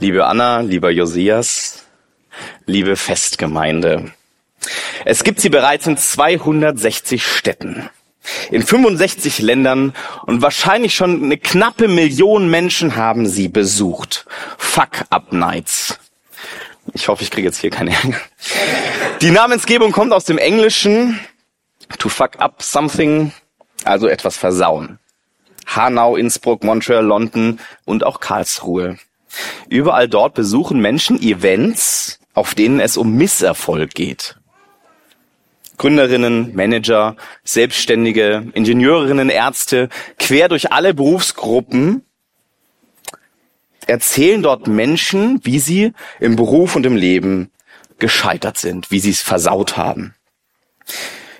Liebe Anna, lieber Josias, liebe Festgemeinde. Es gibt sie bereits in 260 Städten, in 65 Ländern und wahrscheinlich schon eine knappe Million Menschen haben sie besucht. Fuck-Up-Nights. Ich hoffe, ich kriege jetzt hier keine Ärger. Die Namensgebung kommt aus dem Englischen to fuck up something, also etwas versauen. Hanau, Innsbruck, Montreal, London und auch Karlsruhe. Überall dort besuchen Menschen Events, auf denen es um Misserfolg geht. Gründerinnen, Manager, Selbstständige, Ingenieurinnen, Ärzte, quer durch alle Berufsgruppen erzählen dort Menschen, wie sie im Beruf und im Leben gescheitert sind, wie sie es versaut haben.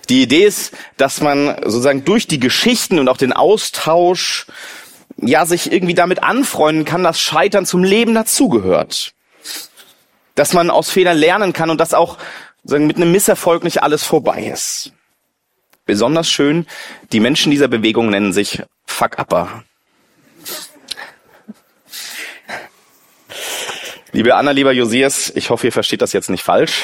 Die Idee ist, dass man sozusagen durch die Geschichten und auch den Austausch ja sich irgendwie damit anfreunden kann, dass Scheitern zum Leben dazugehört. Dass man aus Fehlern lernen kann und dass auch sagen, mit einem Misserfolg nicht alles vorbei ist. Besonders schön, die Menschen dieser Bewegung nennen sich Fuck-Upper. Liebe Anna, lieber Josias, ich hoffe, ihr versteht das jetzt nicht falsch.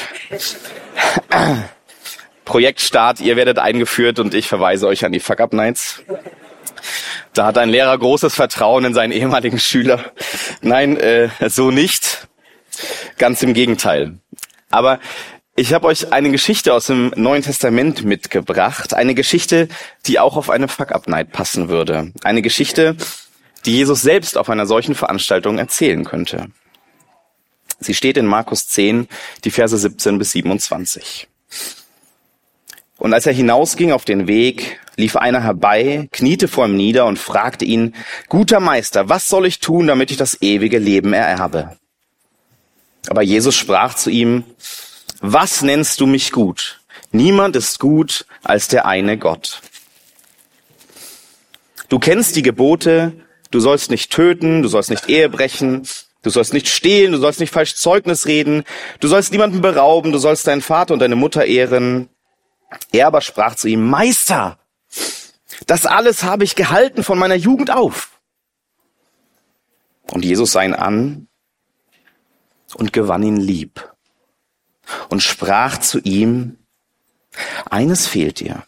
Projektstart, ihr werdet eingeführt und ich verweise euch an die Fuck-Up-Nights. Da hat ein Lehrer großes Vertrauen in seinen ehemaligen Schüler. Nein, äh, so nicht. Ganz im Gegenteil. Aber ich habe euch eine Geschichte aus dem Neuen Testament mitgebracht. Eine Geschichte, die auch auf eine Fuck-Up-Night passen würde. Eine Geschichte, die Jesus selbst auf einer solchen Veranstaltung erzählen könnte. Sie steht in Markus 10, die Verse 17 bis 27. Und als er hinausging auf den Weg, lief einer herbei, kniete vor ihm nieder und fragte ihn, Guter Meister, was soll ich tun, damit ich das ewige Leben ererbe? Aber Jesus sprach zu ihm, Was nennst du mich gut? Niemand ist gut als der eine Gott. Du kennst die Gebote, du sollst nicht töten, du sollst nicht Ehe brechen, du sollst nicht stehlen, du sollst nicht falsch Zeugnis reden, du sollst niemanden berauben, du sollst deinen Vater und deine Mutter ehren, er aber sprach zu ihm, Meister, das alles habe ich gehalten von meiner Jugend auf. Und Jesus sah ihn an und gewann ihn lieb und sprach zu ihm, eines fehlt dir.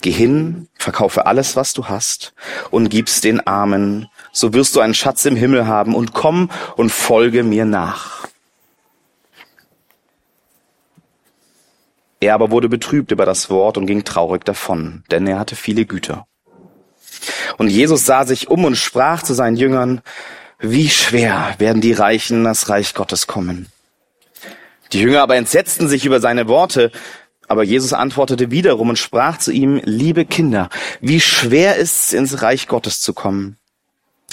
Geh hin, verkaufe alles, was du hast und gib's den Armen, so wirst du einen Schatz im Himmel haben und komm und folge mir nach. Er aber wurde betrübt über das Wort und ging traurig davon, denn er hatte viele Güter. Und Jesus sah sich um und sprach zu seinen Jüngern, wie schwer werden die Reichen das Reich Gottes kommen. Die Jünger aber entsetzten sich über seine Worte, aber Jesus antwortete wiederum und sprach zu ihm, liebe Kinder, wie schwer ist es, ins Reich Gottes zu kommen.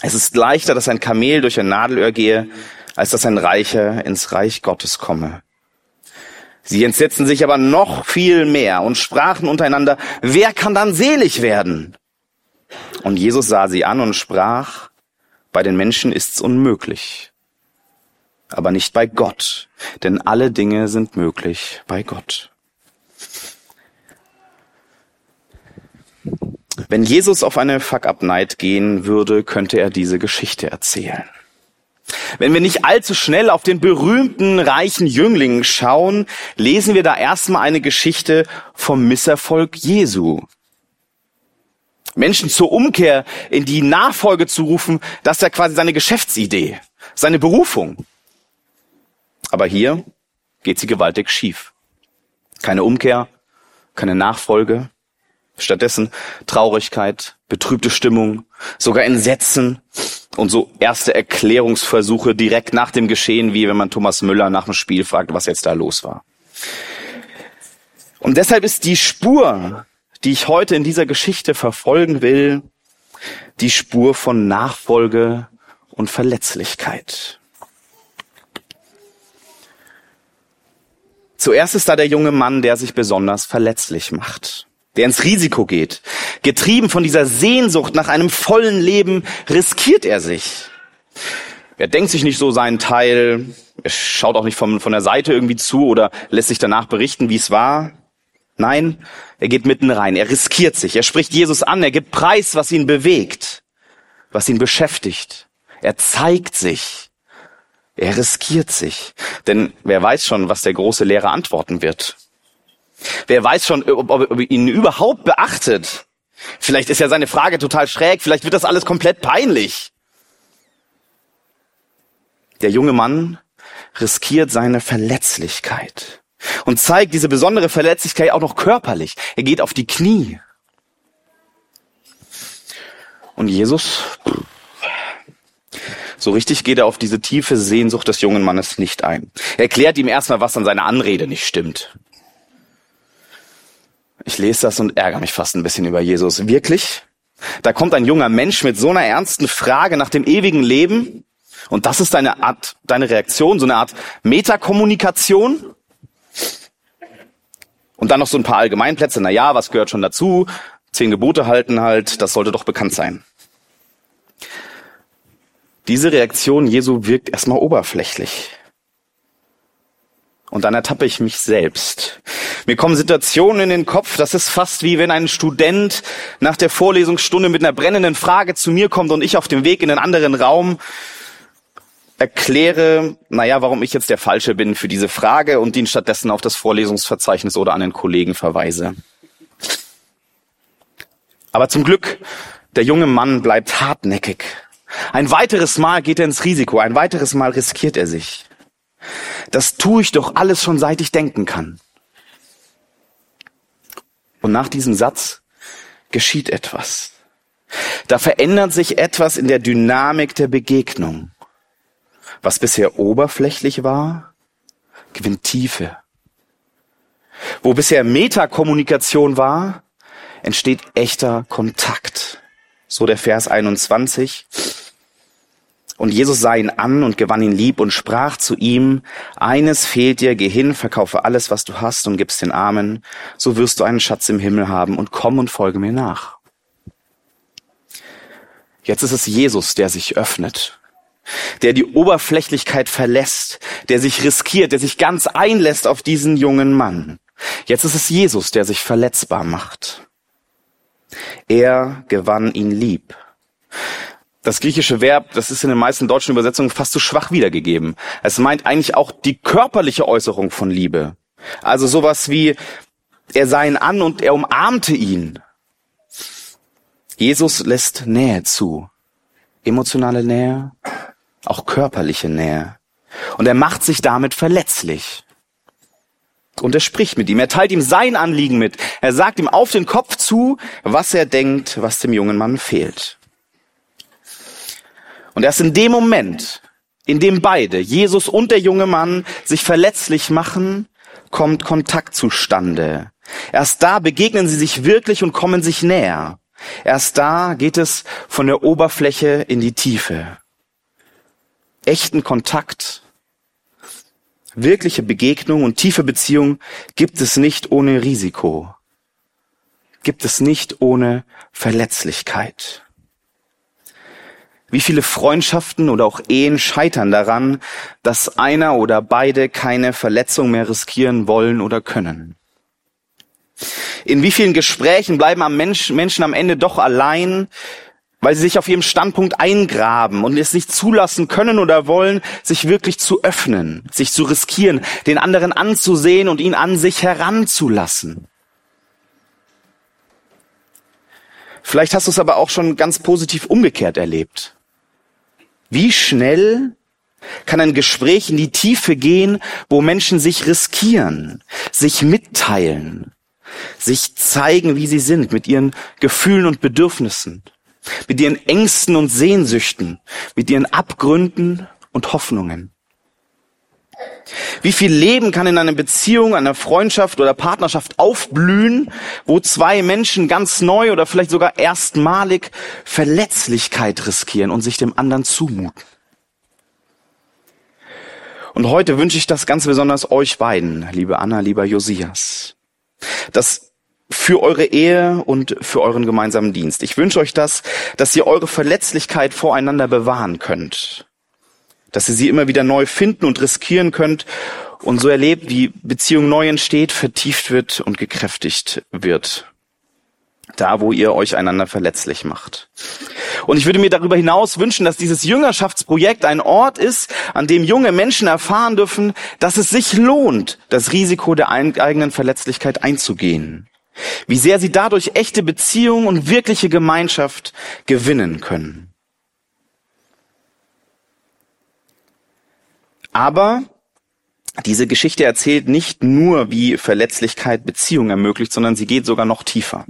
Es ist leichter, dass ein Kamel durch ein Nadelöhr gehe, als dass ein Reicher ins Reich Gottes komme. Sie entsetzten sich aber noch viel mehr und sprachen untereinander, wer kann dann selig werden? Und Jesus sah sie an und sprach, bei den Menschen ist's unmöglich, aber nicht bei Gott, denn alle Dinge sind möglich bei Gott. Wenn Jesus auf eine Fuck-Up-Night gehen würde, könnte er diese Geschichte erzählen. Wenn wir nicht allzu schnell auf den berühmten reichen Jüngling schauen, lesen wir da erstmal eine Geschichte vom Misserfolg Jesu. Menschen zur Umkehr in die Nachfolge zu rufen, das ist ja quasi seine Geschäftsidee, seine Berufung. Aber hier geht sie gewaltig schief. Keine Umkehr, keine Nachfolge, stattdessen Traurigkeit, betrübte Stimmung, sogar Entsetzen und so erste Erklärungsversuche direkt nach dem Geschehen, wie wenn man Thomas Müller nach dem Spiel fragt, was jetzt da los war. Und deshalb ist die Spur, die ich heute in dieser Geschichte verfolgen will, die Spur von Nachfolge und Verletzlichkeit. Zuerst ist da der junge Mann, der sich besonders verletzlich macht der ins Risiko geht. Getrieben von dieser Sehnsucht nach einem vollen Leben riskiert er sich. Er denkt sich nicht so seinen Teil, er schaut auch nicht von, von der Seite irgendwie zu oder lässt sich danach berichten, wie es war. Nein, er geht mitten rein, er riskiert sich, er spricht Jesus an, er gibt Preis, was ihn bewegt, was ihn beschäftigt. Er zeigt sich Er riskiert sich. Denn wer weiß schon, was der große Lehrer antworten wird. Wer weiß schon, ob, ob, ihn überhaupt beachtet. Vielleicht ist ja seine Frage total schräg, vielleicht wird das alles komplett peinlich. Der junge Mann riskiert seine Verletzlichkeit und zeigt diese besondere Verletzlichkeit auch noch körperlich. Er geht auf die Knie. Und Jesus, so richtig geht er auf diese tiefe Sehnsucht des jungen Mannes nicht ein. Er erklärt ihm erstmal, was an seiner Anrede nicht stimmt. Ich lese das und ärgere mich fast ein bisschen über Jesus. Wirklich? Da kommt ein junger Mensch mit so einer ernsten Frage nach dem ewigen Leben und das ist deine Art, deine Reaktion, so eine Art Metakommunikation? Und dann noch so ein paar Allgemeinplätze. Na ja, was gehört schon dazu? Zehn Gebote halten halt, das sollte doch bekannt sein. Diese Reaktion Jesu wirkt erstmal oberflächlich. Und dann ertappe ich mich selbst. Mir kommen Situationen in den Kopf, das ist fast wie wenn ein Student nach der Vorlesungsstunde mit einer brennenden Frage zu mir kommt und ich auf dem Weg in einen anderen Raum erkläre, naja, warum ich jetzt der Falsche bin für diese Frage und ihn stattdessen auf das Vorlesungsverzeichnis oder an den Kollegen verweise. Aber zum Glück, der junge Mann bleibt hartnäckig. Ein weiteres Mal geht er ins Risiko, ein weiteres Mal riskiert er sich. Das tue ich doch alles schon seit ich denken kann. Und nach diesem Satz geschieht etwas. Da verändert sich etwas in der Dynamik der Begegnung. Was bisher oberflächlich war, gewinnt Tiefe. Wo bisher Metakommunikation war, entsteht echter Kontakt. So der Vers 21. Und Jesus sah ihn an und gewann ihn lieb und sprach zu ihm, eines fehlt dir, geh hin, verkaufe alles, was du hast und gib's den Armen, so wirst du einen Schatz im Himmel haben und komm und folge mir nach. Jetzt ist es Jesus, der sich öffnet der die Oberflächlichkeit verlässt, der sich riskiert, der sich ganz einlässt auf diesen jungen Mann. Jetzt ist es Jesus, der sich verletzbar macht. Er gewann ihn lieb. Das griechische Verb, das ist in den meisten deutschen Übersetzungen fast zu schwach wiedergegeben. Es meint eigentlich auch die körperliche Äußerung von Liebe. Also sowas wie, er sah ihn an und er umarmte ihn. Jesus lässt Nähe zu. Emotionale Nähe, auch körperliche Nähe. Und er macht sich damit verletzlich. Und er spricht mit ihm, er teilt ihm sein Anliegen mit. Er sagt ihm auf den Kopf zu, was er denkt, was dem jungen Mann fehlt. Und erst in dem Moment, in dem beide, Jesus und der junge Mann, sich verletzlich machen, kommt Kontakt zustande. Erst da begegnen sie sich wirklich und kommen sich näher. Erst da geht es von der Oberfläche in die Tiefe echten Kontakt, wirkliche Begegnung und tiefe Beziehung gibt es nicht ohne Risiko, gibt es nicht ohne Verletzlichkeit. Wie viele Freundschaften oder auch Ehen scheitern daran, dass einer oder beide keine Verletzung mehr riskieren wollen oder können? In wie vielen Gesprächen bleiben am Mensch, Menschen am Ende doch allein, weil sie sich auf ihrem Standpunkt eingraben und es nicht zulassen können oder wollen, sich wirklich zu öffnen, sich zu riskieren, den anderen anzusehen und ihn an sich heranzulassen. Vielleicht hast du es aber auch schon ganz positiv umgekehrt erlebt. Wie schnell kann ein Gespräch in die Tiefe gehen, wo Menschen sich riskieren, sich mitteilen, sich zeigen, wie sie sind, mit ihren Gefühlen und Bedürfnissen mit ihren Ängsten und Sehnsüchten, mit ihren Abgründen und Hoffnungen. Wie viel Leben kann in einer Beziehung, einer Freundschaft oder Partnerschaft aufblühen, wo zwei Menschen ganz neu oder vielleicht sogar erstmalig Verletzlichkeit riskieren und sich dem anderen zumuten? Und heute wünsche ich das ganz besonders euch beiden, liebe Anna, lieber Josias, dass für eure Ehe und für euren gemeinsamen Dienst. Ich wünsche euch das, dass ihr eure Verletzlichkeit voreinander bewahren könnt. Dass ihr sie immer wieder neu finden und riskieren könnt und so erlebt, wie Beziehung neu entsteht, vertieft wird und gekräftigt wird. Da, wo ihr euch einander verletzlich macht. Und ich würde mir darüber hinaus wünschen, dass dieses Jüngerschaftsprojekt ein Ort ist, an dem junge Menschen erfahren dürfen, dass es sich lohnt, das Risiko der eigenen Verletzlichkeit einzugehen. Wie sehr sie dadurch echte Beziehungen und wirkliche Gemeinschaft gewinnen können. Aber diese Geschichte erzählt nicht nur, wie Verletzlichkeit Beziehungen ermöglicht, sondern sie geht sogar noch tiefer.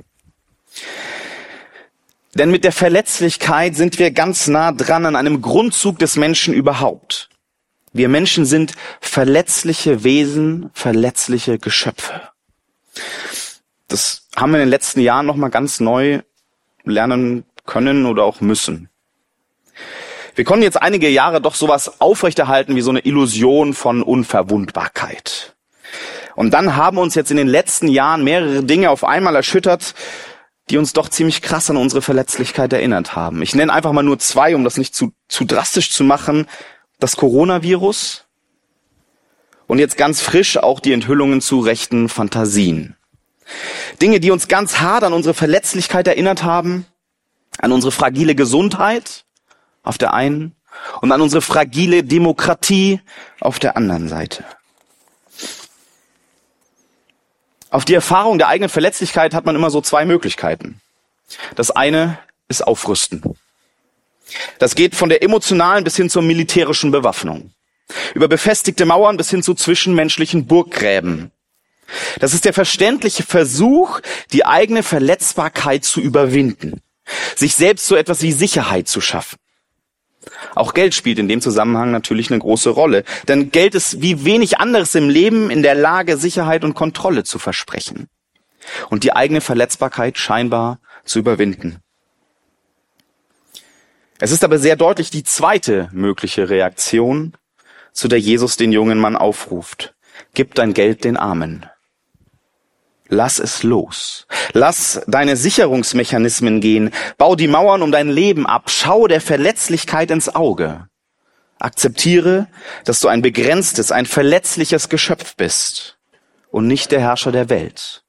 Denn mit der Verletzlichkeit sind wir ganz nah dran an einem Grundzug des Menschen überhaupt. Wir Menschen sind verletzliche Wesen, verletzliche Geschöpfe. Das haben wir in den letzten Jahren noch mal ganz neu lernen können oder auch müssen. Wir konnten jetzt einige Jahre doch sowas aufrechterhalten wie so eine Illusion von Unverwundbarkeit. Und dann haben uns jetzt in den letzten Jahren mehrere Dinge auf einmal erschüttert, die uns doch ziemlich krass an unsere Verletzlichkeit erinnert haben. Ich nenne einfach mal nur zwei, um das nicht zu, zu drastisch zu machen. Das Coronavirus und jetzt ganz frisch auch die Enthüllungen zu rechten Fantasien. Dinge, die uns ganz hart an unsere Verletzlichkeit erinnert haben, an unsere fragile Gesundheit auf der einen und an unsere fragile Demokratie auf der anderen Seite. Auf die Erfahrung der eigenen Verletzlichkeit hat man immer so zwei Möglichkeiten. Das eine ist Aufrüsten. Das geht von der emotionalen bis hin zur militärischen Bewaffnung. Über befestigte Mauern bis hin zu zwischenmenschlichen Burggräben. Das ist der verständliche Versuch, die eigene Verletzbarkeit zu überwinden. Sich selbst so etwas wie Sicherheit zu schaffen. Auch Geld spielt in dem Zusammenhang natürlich eine große Rolle. Denn Geld ist wie wenig anderes im Leben in der Lage, Sicherheit und Kontrolle zu versprechen. Und die eigene Verletzbarkeit scheinbar zu überwinden. Es ist aber sehr deutlich die zweite mögliche Reaktion, zu der Jesus den jungen Mann aufruft. Gib dein Geld den Armen. Lass es los. Lass deine Sicherungsmechanismen gehen. Bau die Mauern um dein Leben ab. Schau der Verletzlichkeit ins Auge. Akzeptiere, dass du ein begrenztes, ein verletzliches Geschöpf bist und nicht der Herrscher der Welt.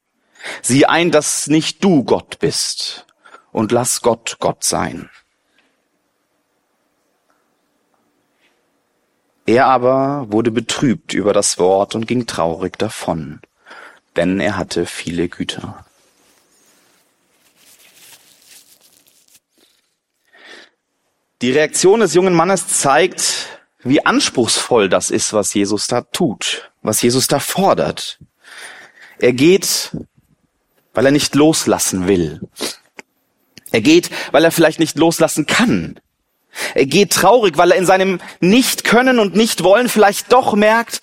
Sieh ein, dass nicht du Gott bist und lass Gott Gott sein. Er aber wurde betrübt über das Wort und ging traurig davon denn er hatte viele Güter. Die Reaktion des jungen Mannes zeigt, wie anspruchsvoll das ist, was Jesus da tut, was Jesus da fordert. Er geht, weil er nicht loslassen will. Er geht, weil er vielleicht nicht loslassen kann. Er geht traurig, weil er in seinem Nicht-Können und Nicht-Wollen vielleicht doch merkt,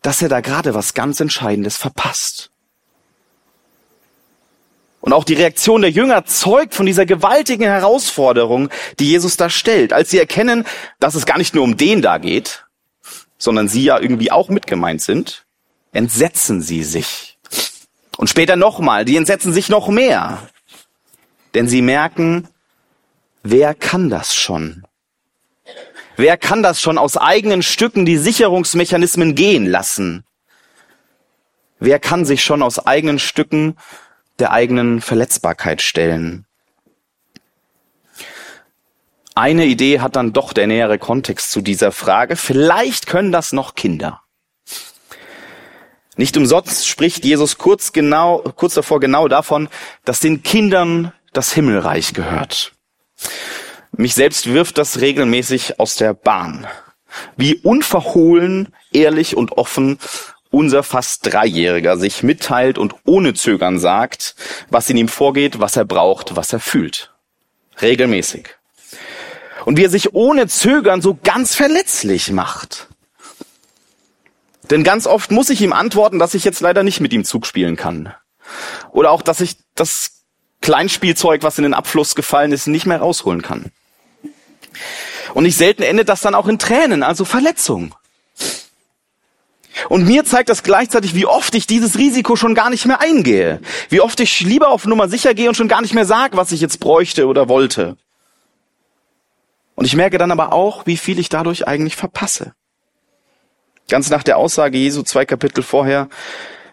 dass er da gerade was ganz Entscheidendes verpasst. Und auch die Reaktion der Jünger zeugt von dieser gewaltigen Herausforderung, die Jesus da stellt, als sie erkennen, dass es gar nicht nur um den da geht, sondern sie ja irgendwie auch mit gemeint sind, entsetzen sie sich. Und später nochmal, die entsetzen sich noch mehr. Denn sie merken, wer kann das schon? Wer kann das schon aus eigenen Stücken die Sicherungsmechanismen gehen lassen? Wer kann sich schon aus eigenen Stücken der eigenen Verletzbarkeit stellen. Eine Idee hat dann doch der nähere Kontext zu dieser Frage. Vielleicht können das noch Kinder. Nicht umsonst spricht Jesus kurz genau, kurz davor genau davon, dass den Kindern das Himmelreich gehört. Mich selbst wirft das regelmäßig aus der Bahn. Wie unverhohlen, ehrlich und offen unser fast Dreijähriger sich mitteilt und ohne Zögern sagt, was in ihm vorgeht, was er braucht, was er fühlt. Regelmäßig. Und wie er sich ohne Zögern so ganz verletzlich macht. Denn ganz oft muss ich ihm antworten, dass ich jetzt leider nicht mit ihm Zug spielen kann. Oder auch, dass ich das Kleinspielzeug, was in den Abfluss gefallen ist, nicht mehr rausholen kann. Und nicht selten endet das dann auch in Tränen, also Verletzung. Und mir zeigt das gleichzeitig, wie oft ich dieses Risiko schon gar nicht mehr eingehe. Wie oft ich lieber auf Nummer sicher gehe und schon gar nicht mehr sage, was ich jetzt bräuchte oder wollte. Und ich merke dann aber auch, wie viel ich dadurch eigentlich verpasse. Ganz nach der Aussage Jesu zwei Kapitel vorher,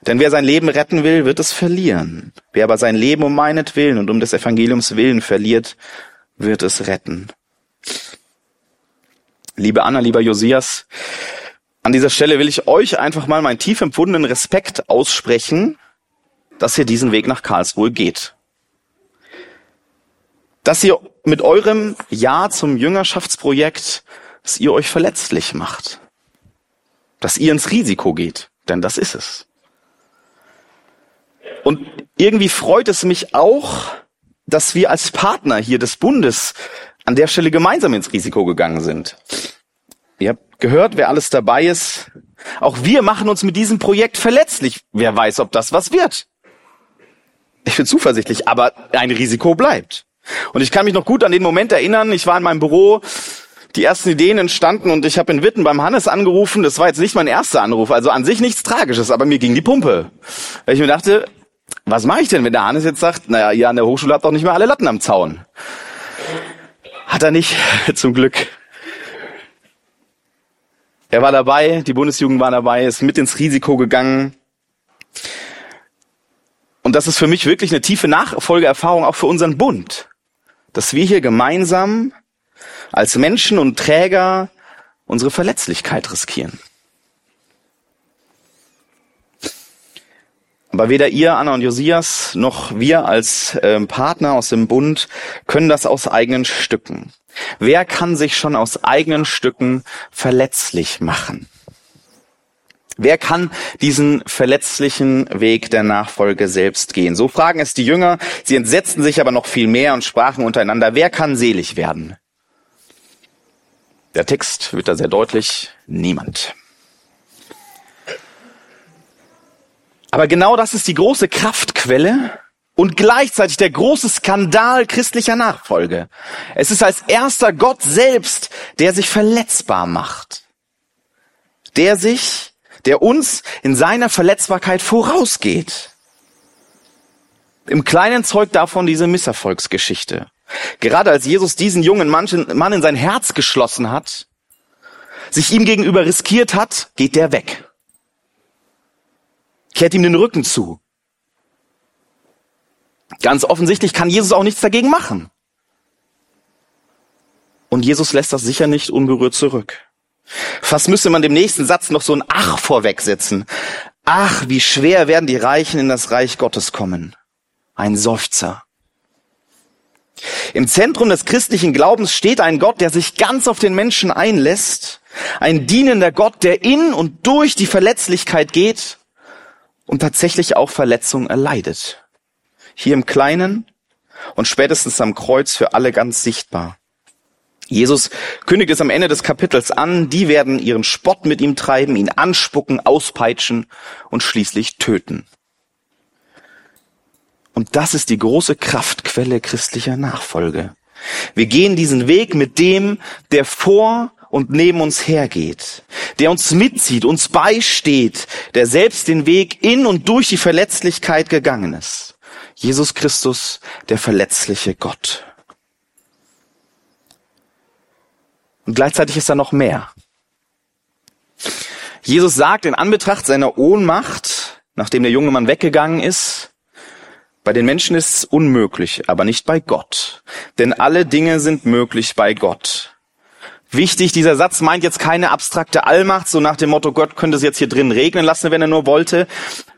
Denn wer sein Leben retten will, wird es verlieren. Wer aber sein Leben um meinetwillen und um des Evangeliums willen verliert, wird es retten. Liebe Anna, lieber Josias, an dieser Stelle will ich euch einfach mal meinen tief empfundenen Respekt aussprechen, dass ihr diesen Weg nach Karlsruhe geht. Dass ihr mit eurem Ja zum Jüngerschaftsprojekt, dass ihr euch verletzlich macht. Dass ihr ins Risiko geht, denn das ist es. Und irgendwie freut es mich auch, dass wir als Partner hier des Bundes an der Stelle gemeinsam ins Risiko gegangen sind. Ihr habt gehört, wer alles dabei ist. Auch wir machen uns mit diesem Projekt verletzlich. Wer weiß, ob das was wird. Ich bin zuversichtlich, aber ein Risiko bleibt. Und ich kann mich noch gut an den Moment erinnern, ich war in meinem Büro, die ersten Ideen entstanden und ich habe in Witten beim Hannes angerufen. Das war jetzt nicht mein erster Anruf, also an sich nichts Tragisches, aber mir ging die Pumpe. Weil ich mir dachte, was mache ich denn, wenn der Hannes jetzt sagt, naja, ihr an der Hochschule habt doch nicht mehr alle Latten am Zaun. Hat er nicht, zum Glück. Er war dabei, die Bundesjugend war dabei, ist mit ins Risiko gegangen. Und das ist für mich wirklich eine tiefe Nachfolgeerfahrung auch für unseren Bund, dass wir hier gemeinsam als Menschen und Träger unsere Verletzlichkeit riskieren. Aber weder ihr, Anna und Josias, noch wir als äh, Partner aus dem Bund können das aus eigenen Stücken. Wer kann sich schon aus eigenen Stücken verletzlich machen? Wer kann diesen verletzlichen Weg der Nachfolge selbst gehen? So fragen es die Jünger. Sie entsetzten sich aber noch viel mehr und sprachen untereinander, wer kann selig werden? Der Text wird da sehr deutlich, niemand. Aber genau das ist die große Kraftquelle und gleichzeitig der große Skandal christlicher Nachfolge. Es ist als erster Gott selbst, der sich verletzbar macht. Der sich, der uns in seiner Verletzbarkeit vorausgeht. Im Kleinen zeugt davon diese Misserfolgsgeschichte. Gerade als Jesus diesen jungen Mann in sein Herz geschlossen hat, sich ihm gegenüber riskiert hat, geht der weg kehrt ihm den Rücken zu. Ganz offensichtlich kann Jesus auch nichts dagegen machen. Und Jesus lässt das sicher nicht unberührt zurück. Fast müsste man dem nächsten Satz noch so ein Ach vorwegsetzen. Ach, wie schwer werden die Reichen in das Reich Gottes kommen. Ein Seufzer. Im Zentrum des christlichen Glaubens steht ein Gott, der sich ganz auf den Menschen einlässt. Ein dienender Gott, der in und durch die Verletzlichkeit geht und tatsächlich auch Verletzungen erleidet. Hier im Kleinen und spätestens am Kreuz für alle ganz sichtbar. Jesus kündigt es am Ende des Kapitels an, die werden ihren Spott mit ihm treiben, ihn anspucken, auspeitschen und schließlich töten. Und das ist die große Kraftquelle christlicher Nachfolge. Wir gehen diesen Weg mit dem, der vor und neben uns hergeht, der uns mitzieht, uns beisteht, der selbst den Weg in und durch die Verletzlichkeit gegangen ist. Jesus Christus, der verletzliche Gott. Und gleichzeitig ist da noch mehr. Jesus sagt in Anbetracht seiner Ohnmacht, nachdem der junge Mann weggegangen ist, bei den Menschen ist es unmöglich, aber nicht bei Gott. Denn alle Dinge sind möglich bei Gott. Wichtig, dieser Satz meint jetzt keine abstrakte Allmacht, so nach dem Motto, Gott könnte es jetzt hier drin regnen lassen, wenn er nur wollte.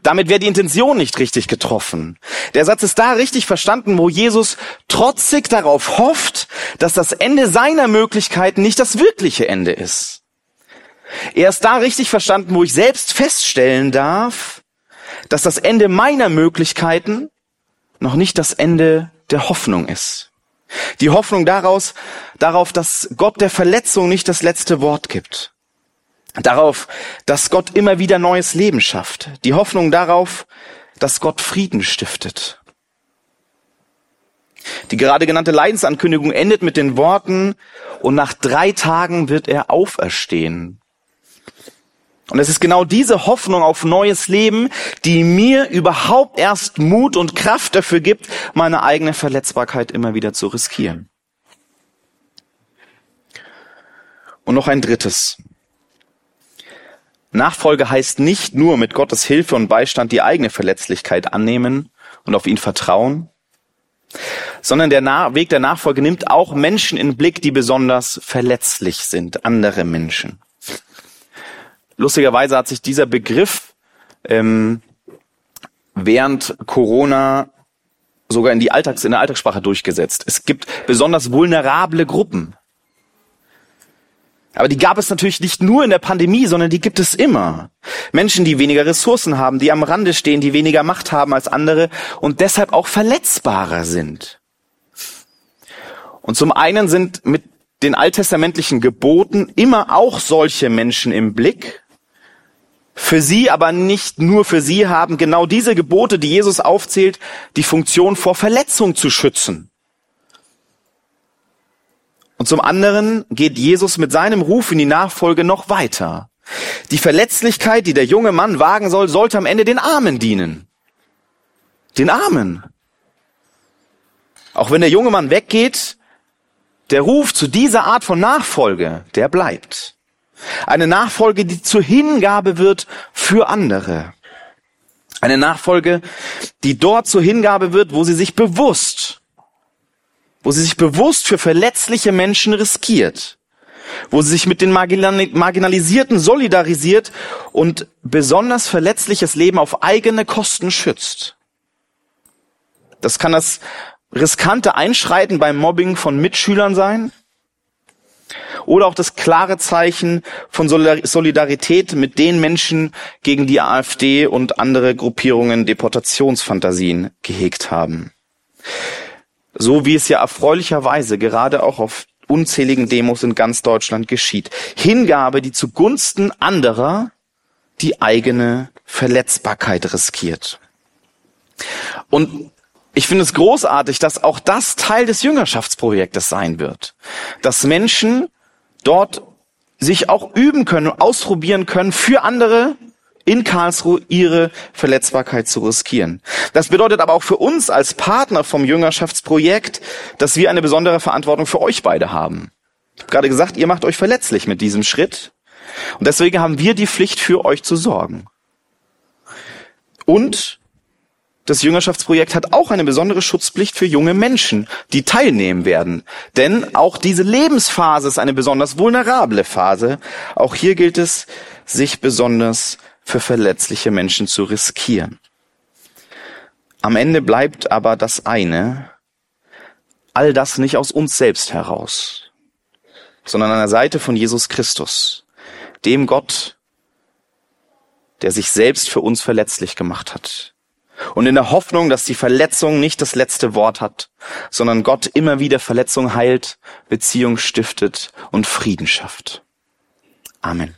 Damit wäre die Intention nicht richtig getroffen. Der Satz ist da richtig verstanden, wo Jesus trotzig darauf hofft, dass das Ende seiner Möglichkeiten nicht das wirkliche Ende ist. Er ist da richtig verstanden, wo ich selbst feststellen darf, dass das Ende meiner Möglichkeiten noch nicht das Ende der Hoffnung ist. Die Hoffnung daraus, darauf, dass Gott der Verletzung nicht das letzte Wort gibt. Darauf, dass Gott immer wieder neues Leben schafft. Die Hoffnung darauf, dass Gott Frieden stiftet. Die gerade genannte Leidensankündigung endet mit den Worten, und nach drei Tagen wird er auferstehen. Und es ist genau diese Hoffnung auf neues Leben, die mir überhaupt erst Mut und Kraft dafür gibt, meine eigene Verletzbarkeit immer wieder zu riskieren. Und noch ein drittes. Nachfolge heißt nicht nur mit Gottes Hilfe und Beistand die eigene Verletzlichkeit annehmen und auf ihn vertrauen, sondern der Na Weg der Nachfolge nimmt auch Menschen in Blick, die besonders verletzlich sind, andere Menschen. Lustigerweise hat sich dieser Begriff ähm, während Corona sogar in die Alltags in der Alltagssprache durchgesetzt. Es gibt besonders vulnerable Gruppen. Aber die gab es natürlich nicht nur in der Pandemie, sondern die gibt es immer. Menschen, die weniger Ressourcen haben, die am Rande stehen, die weniger Macht haben als andere und deshalb auch verletzbarer sind. Und zum einen sind mit den alttestamentlichen Geboten immer auch solche Menschen im Blick. Für sie, aber nicht nur für sie, haben genau diese Gebote, die Jesus aufzählt, die Funktion vor Verletzung zu schützen. Und zum anderen geht Jesus mit seinem Ruf in die Nachfolge noch weiter. Die Verletzlichkeit, die der junge Mann wagen soll, sollte am Ende den Armen dienen. Den Armen. Auch wenn der junge Mann weggeht, der Ruf zu dieser Art von Nachfolge, der bleibt. Eine Nachfolge, die zur Hingabe wird für andere. Eine Nachfolge, die dort zur Hingabe wird, wo sie sich bewusst wo sie sich bewusst für verletzliche Menschen riskiert, wo sie sich mit den Marginalisierten solidarisiert und besonders verletzliches Leben auf eigene Kosten schützt. Das kann das riskante Einschreiten beim Mobbing von Mitschülern sein oder auch das klare Zeichen von Solidarität mit den Menschen, gegen die AfD und andere Gruppierungen Deportationsfantasien gehegt haben. So wie es ja erfreulicherweise gerade auch auf unzähligen Demos in ganz Deutschland geschieht. Hingabe, die zugunsten anderer die eigene Verletzbarkeit riskiert. Und ich finde es großartig, dass auch das Teil des Jüngerschaftsprojektes sein wird. Dass Menschen dort sich auch üben können, ausprobieren können, für andere in Karlsruhe ihre Verletzbarkeit zu riskieren. Das bedeutet aber auch für uns als Partner vom Jüngerschaftsprojekt, dass wir eine besondere Verantwortung für euch beide haben. Ich habe gerade gesagt, ihr macht euch verletzlich mit diesem Schritt. Und deswegen haben wir die Pflicht, für euch zu sorgen. Und das Jüngerschaftsprojekt hat auch eine besondere Schutzpflicht für junge Menschen, die teilnehmen werden. Denn auch diese Lebensphase ist eine besonders vulnerable Phase. Auch hier gilt es, sich besonders für verletzliche Menschen zu riskieren. Am Ende bleibt aber das eine, all das nicht aus uns selbst heraus, sondern an der Seite von Jesus Christus, dem Gott, der sich selbst für uns verletzlich gemacht hat. Und in der Hoffnung, dass die Verletzung nicht das letzte Wort hat, sondern Gott immer wieder Verletzung heilt, Beziehung stiftet und Frieden schafft. Amen.